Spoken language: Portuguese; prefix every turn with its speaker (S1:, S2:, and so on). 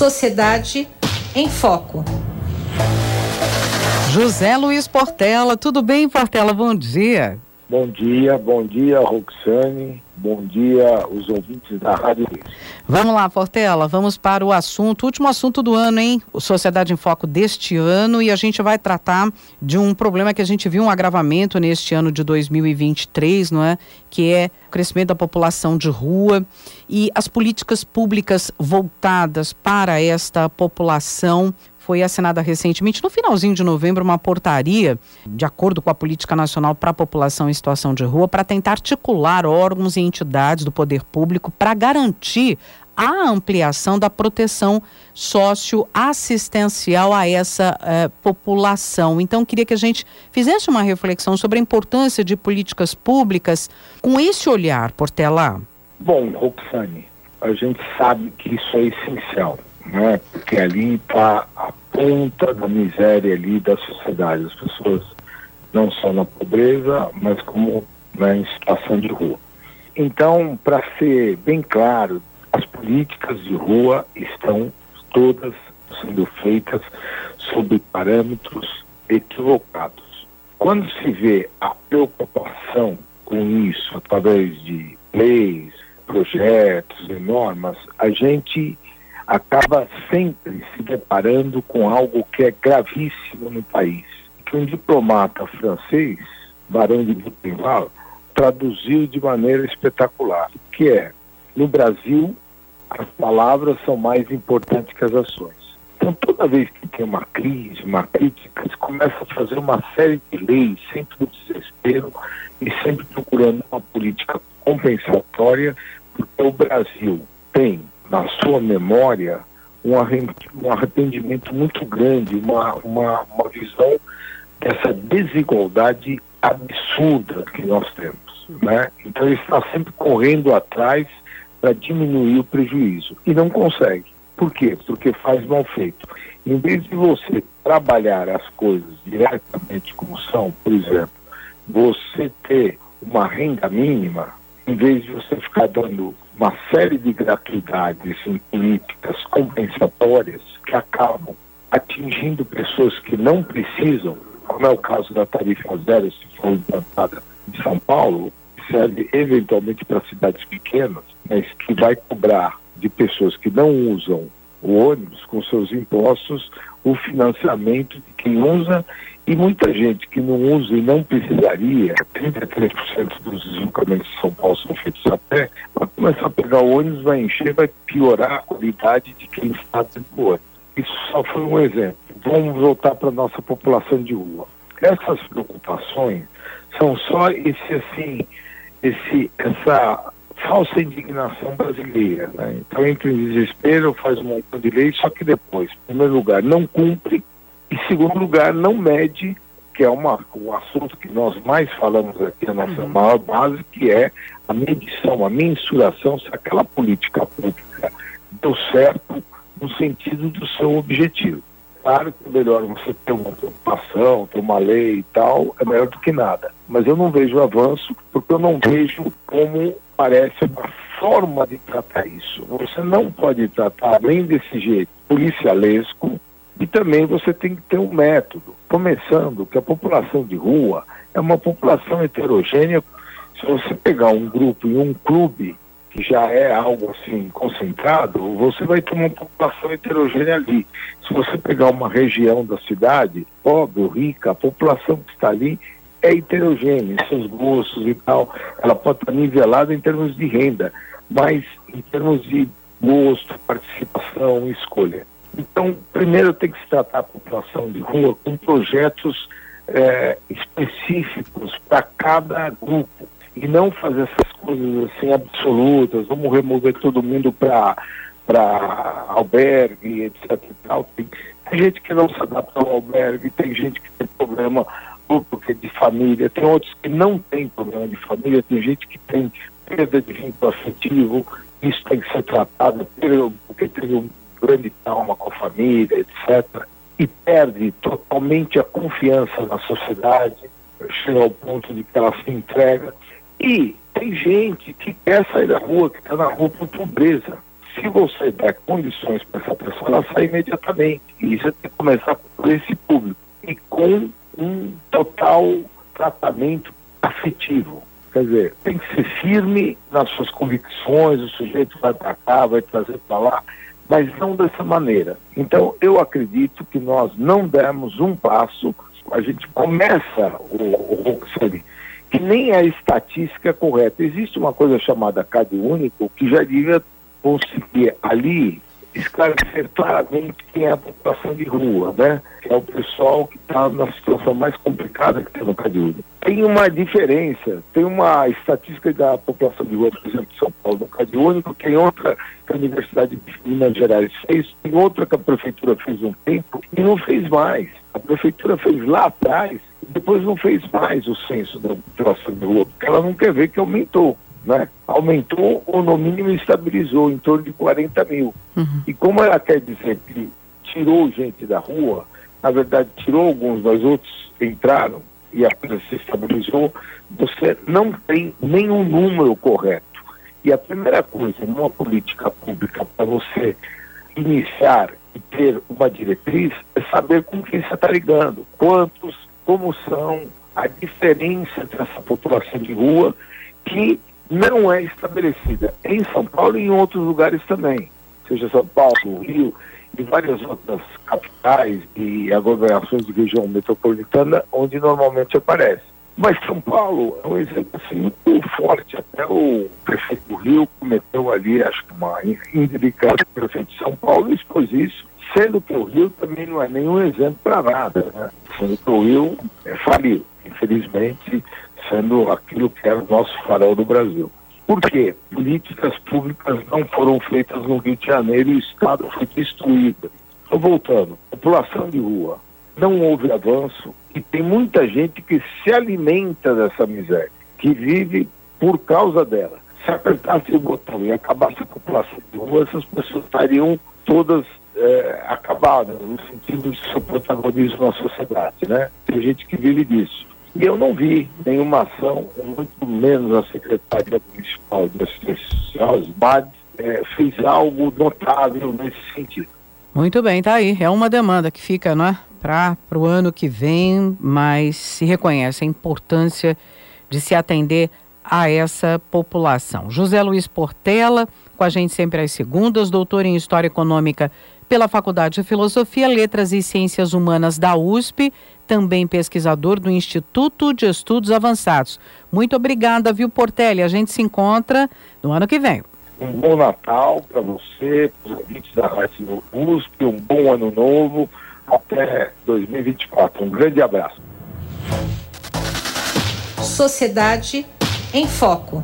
S1: Sociedade em Foco.
S2: José Luiz Portela, tudo bem, Portela? Bom dia.
S3: Bom dia, bom dia, Roxane. Bom dia, os ouvintes da Rádio
S2: Vamos lá, Portela, vamos para o assunto, último assunto do ano, hein? O Sociedade em Foco deste ano e a gente vai tratar de um problema que a gente viu um agravamento neste ano de 2023, não é? Que é o crescimento da população de rua e as políticas públicas voltadas para esta população foi assinada recentemente, no finalzinho de novembro, uma portaria, de acordo com a Política Nacional para a População em Situação de Rua, para tentar articular órgãos e entidades do poder público para garantir a ampliação da proteção socioassistencial a essa eh, população. Então, queria que a gente fizesse uma reflexão sobre a importância de políticas públicas com esse olhar, Portela.
S3: Bom, Roxane, a gente sabe que isso é essencial, né? porque ali está ponta da miséria ali da sociedade. As pessoas não só na pobreza, mas como né, em situação de rua. Então, para ser bem claro, as políticas de rua estão todas sendo feitas sob parâmetros equivocados. Quando se vê a preocupação com isso através de leis, projetos e normas, a gente acaba sempre se deparando com algo que é gravíssimo no país. Que um diplomata francês, Barão de Butenval, traduziu de maneira espetacular, que é, no Brasil, as palavras são mais importantes que as ações. Então, toda vez que tem uma crise, uma crítica, se começa a fazer uma série de leis, sempre no desespero e sempre procurando uma política compensatória, porque o Brasil tem na sua memória um arrependimento muito grande, uma, uma, uma visão dessa desigualdade absurda que nós temos. Né? Então ele está sempre correndo atrás para diminuir o prejuízo e não consegue. Por quê? Porque faz mal feito. Em vez de você trabalhar as coisas diretamente como são, por exemplo, você ter uma renda mínima, em vez de você ficar dando uma série de gratuidades em políticas compensatórias que acabam atingindo pessoas que não precisam, como é o caso da tarifa zero, se for implantada em São Paulo, serve eventualmente para cidades pequenas, mas que vai cobrar de pessoas que não usam o ônibus com seus impostos o financiamento de quem usa e muita gente que não usa e não precisaria, 33% dos deslocamentos de São Paulo são feitos a pé, vai começar a pegar o ônibus, vai encher, vai piorar a qualidade de quem está dentro do ônibus. Isso só foi um exemplo. Vamos voltar para a nossa população de rua. Essas preocupações são só esse assim, esse, essa falsa indignação brasileira. Né? Então entra em desespero, faz um montão de lei, só que depois, em primeiro lugar, não cumpre e, segundo lugar, não mede, que é uma, o assunto que nós mais falamos aqui, a nossa uhum. maior base, que é a medição, a mensuração, se aquela política pública deu certo no sentido do seu objetivo. Claro que é melhor você ter uma preocupação, ter uma lei e tal, é melhor do que nada. Mas eu não vejo avanço, porque eu não vejo como parece uma forma de tratar isso. Você não pode tratar, além desse jeito, policialesco, e também você tem que ter um método. Começando que a população de rua é uma população heterogênea. Se você pegar um grupo em um clube, que já é algo assim concentrado, você vai ter uma população heterogênea ali. Se você pegar uma região da cidade, pobre ou rica, a população que está ali é heterogênea, seus gostos e tal. Ela pode estar nivelada em termos de renda, mas em termos de gosto, participação e escolha. Então, primeiro tem que se tratar a população de rua com projetos é, específicos para cada grupo e não fazer essas coisas assim absolutas, vamos remover todo mundo para para albergue, etc. Tem, tem, gente que não se adapta ao albergue, tem gente que tem problema porque de família, tem outros que não têm problema de família, tem gente que tem perda de vínculo afetivo, isso tem que ser tratado porque tem um grande trauma com a família, etc. E perde totalmente a confiança na sociedade, chega ao ponto de que ela se entrega. E tem gente que quer sair da rua, que está na rua por pobreza. se você der condições para essa pessoa, ela sai imediatamente. E isso tem que começar por esse público. E com um total tratamento afetivo. Quer dizer, tem que ser firme nas suas convicções, o sujeito vai para cá, vai trazer para lá, mas não dessa maneira. Então, eu acredito que nós não demos um passo, a gente começa o, o que nem a estatística é correta. Existe uma coisa chamada CAD único que já devia conseguir ali esclarecer claramente quem é a população de rua, né? É o pessoal que está na situação mais complicada que tem no Cadiúdo. Tem uma diferença, tem uma estatística da população de rua, por exemplo, de São Paulo, no Cadiúdo, Único, tem outra que a Universidade de Minas Gerais fez, tem outra que a Prefeitura fez um tempo e não fez mais. A Prefeitura fez lá atrás e depois não fez mais o censo da população de rua, porque ela não quer ver que aumentou né? aumentou ou no mínimo estabilizou em torno de 40 mil. Uhum. E como ela quer dizer que tirou gente da rua, na verdade tirou alguns, mas outros entraram e a coisa se estabilizou, você não tem nenhum número correto. E a primeira coisa numa política pública para você iniciar e ter uma diretriz é saber com quem você está ligando, quantos, como são, a diferença dessa população de rua que não é estabelecida em São Paulo e em outros lugares também, seja São Paulo, Rio e várias outras capitais e aglomerações de região metropolitana onde normalmente aparece. Mas São Paulo é um exemplo assim, muito forte. Até o prefeito do Rio cometeu ali, acho que uma indelicada prefeito de São Paulo expôs isso, sendo que o Rio também não é nenhum exemplo para nada, né? sendo que o Rio é, faliu. Infelizmente, sendo aquilo que era o nosso farol do Brasil. Por quê? Políticas públicas não foram feitas no Rio de Janeiro e o Estado foi destruído. Estou voltando. População de rua. Não houve avanço e tem muita gente que se alimenta dessa miséria, que vive por causa dela. Se apertasse o botão e acabasse a população de rua, essas pessoas estariam todas é, acabadas, no sentido de seu protagonismo na sociedade, né? Tem gente que vive disso. E eu não vi nenhuma ação, muito menos a Secretaria Municipal de Assistência Social, as BAD, é, fez algo notável nesse sentido.
S2: Muito bem, tá aí. É uma demanda que fica, não é? Para o ano que vem, mas se reconhece a importância de se atender a essa população. José Luiz Portela, com a gente sempre às segundas, doutor em História Econômica pela Faculdade de Filosofia, Letras e Ciências Humanas da USP, também pesquisador do Instituto de Estudos Avançados. Muito obrigada, viu, Portelli? A gente se encontra no ano que vem.
S3: Um bom Natal para você, para os ouvintes da Rádio USP, um bom ano novo, até 2024. Um grande abraço.
S1: Sociedade em Foco.